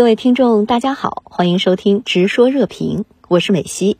各位听众，大家好，欢迎收听《直说热评》，我是美西。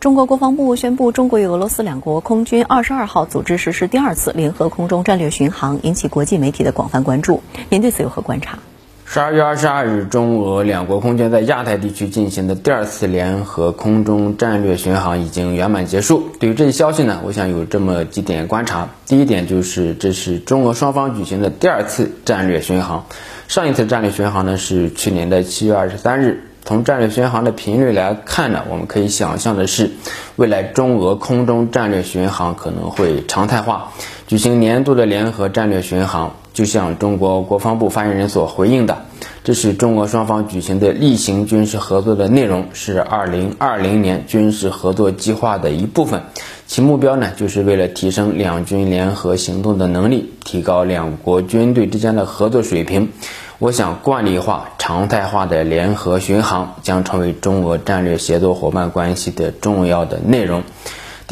中国国防部宣布，中国与俄罗斯两国空军二十二号组织实施第二次联合空中战略巡航，引起国际媒体的广泛关注。您对此有何观察？十二月二十二日，中俄两国空军在亚太地区进行的第二次联合空中战略巡航已经圆满结束。对于这一消息呢，我想有这么几点观察。第一点就是，这是中俄双方举行的第二次战略巡航。上一次战略巡航呢是去年的七月二十三日。从战略巡航的频率来看呢，我们可以想象的是，未来中俄空中战略巡航可能会常态化，举行年度的联合战略巡航。就像中国国防部发言人所回应的，这是中俄双方举行的例行军事合作的内容，是二零二零年军事合作计划的一部分。其目标呢，就是为了提升两军联合行动的能力，提高两国军队之间的合作水平。我想，惯例化、常态化的联合巡航将成为中俄战略协作伙伴关系的重要的内容。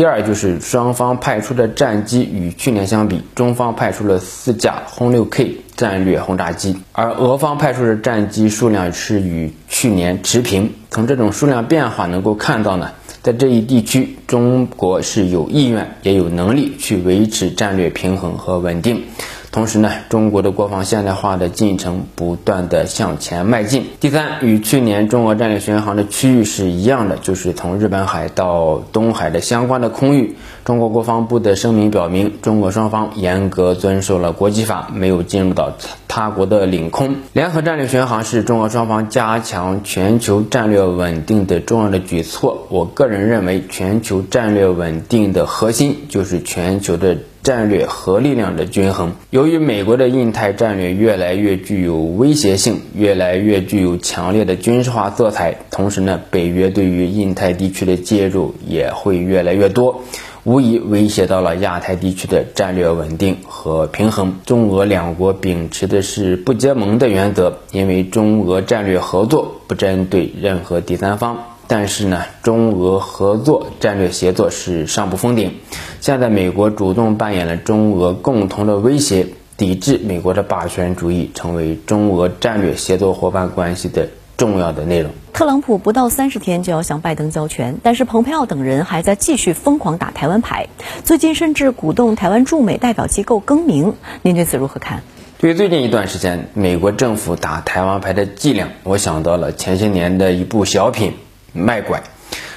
第二，就是双方派出的战机与去年相比，中方派出了四架轰六 K 战略轰炸机，而俄方派出的战机数量是与去年持平。从这种数量变化能够看到呢，在这一地区，中国是有意愿也有能力去维持战略平衡和稳定。同时呢，中国的国防现代化的进程不断的向前迈进。第三，与去年中俄战略巡航的区域是一样的，就是从日本海到东海的相关的空域。中国国防部的声明表明，中国双方严格遵守了国际法，没有进入到他国的领空。联合战略巡航是中俄双方加强全球战略稳定的重要的举措。我个人认为，全球战略稳定的核心就是全球的。战略核力量的均衡。由于美国的印太战略越来越具有威胁性，越来越具有强烈的军事化色彩，同时呢，北约对于印太地区的介入也会越来越多，无疑威胁到了亚太地区的战略稳定和平衡。中俄两国秉持的是不结盟的原则，因为中俄战略合作不针对任何第三方。但是呢，中俄合作战略协作是上不封顶。现在美国主动扮演了中俄共同的威胁，抵制美国的霸权主义，成为中俄战略协作伙伴关系的重要的内容。特朗普不到三十天就要向拜登交权，但是蓬佩奥等人还在继续疯狂打台湾牌，最近甚至鼓动台湾驻美代表机构更名。您对此如何看？对于最近一段时间美国政府打台湾牌的伎俩，我想到了前些年的一部小品。卖拐，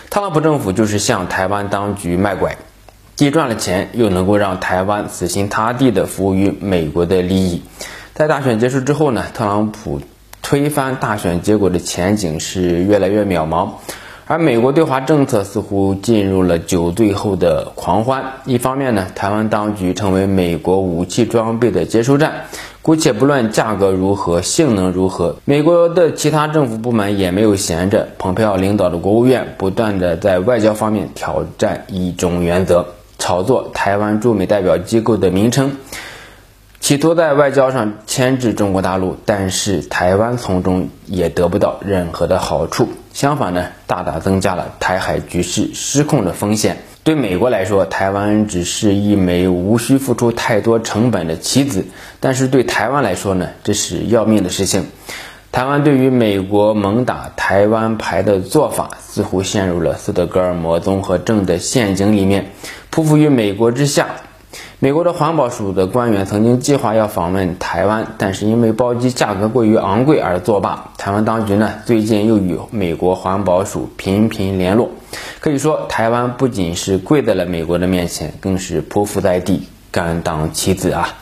特朗普政府就是向台湾当局卖拐，既赚了钱，又能够让台湾死心塌地地服务于美国的利益。在大选结束之后呢，特朗普推翻大选结果的前景是越来越渺茫。而美国对华政策似乎进入了酒醉后的狂欢。一方面呢，台湾当局成为美国武器装备的接收站，姑且不论价格如何、性能如何，美国的其他政府部门也没有闲着。蓬佩奥领导的国务院不断的在外交方面挑战一中原则，炒作台湾驻美代表机构的名称。企图在外交上牵制中国大陆，但是台湾从中也得不到任何的好处。相反呢，大大增加了台海局势失控的风险。对美国来说，台湾只是一枚无需付出太多成本的棋子；但是对台湾来说呢，这是要命的事情。台湾对于美国猛打台湾牌的做法，似乎陷入了斯德哥尔摩综合症的陷阱里面，匍匐于美国之下。美国的环保署的官员曾经计划要访问台湾，但是因为包机价格过于昂贵而作罢。台湾当局呢，最近又与美国环保署频频联络。可以说，台湾不仅是跪在了美国的面前，更是匍匐在地，甘当棋子啊！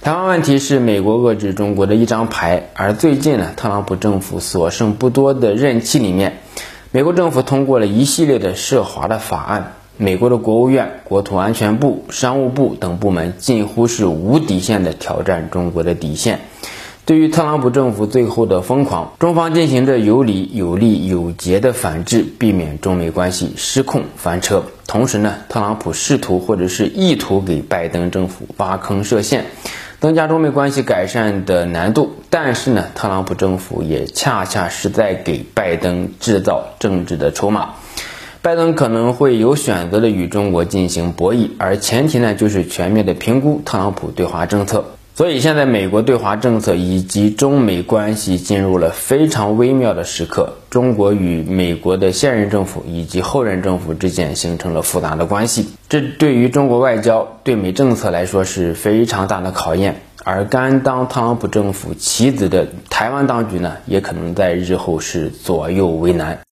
台湾问题是美国遏制中国的一张牌，而最近呢，特朗普政府所剩不多的任期里面，美国政府通过了一系列的涉华的法案。美国的国务院、国土安全部、商务部等部门近乎是无底线的挑战中国的底线。对于特朗普政府最后的疯狂，中方进行着有理有利有节的反制，避免中美关系失控翻车。同时呢，特朗普试图或者是意图给拜登政府挖坑设陷，增加中美关系改善的难度。但是呢，特朗普政府也恰恰是在给拜登制造政治的筹码。拜登可能会有选择的与中国进行博弈，而前提呢就是全面的评估特朗普对华政策。所以现在美国对华政策以及中美关系进入了非常微妙的时刻，中国与美国的现任政府以及后任政府之间形成了复杂的关系，这对于中国外交、对美政策来说是非常大的考验。而甘当特朗普政府棋子的台湾当局呢，也可能在日后是左右为难。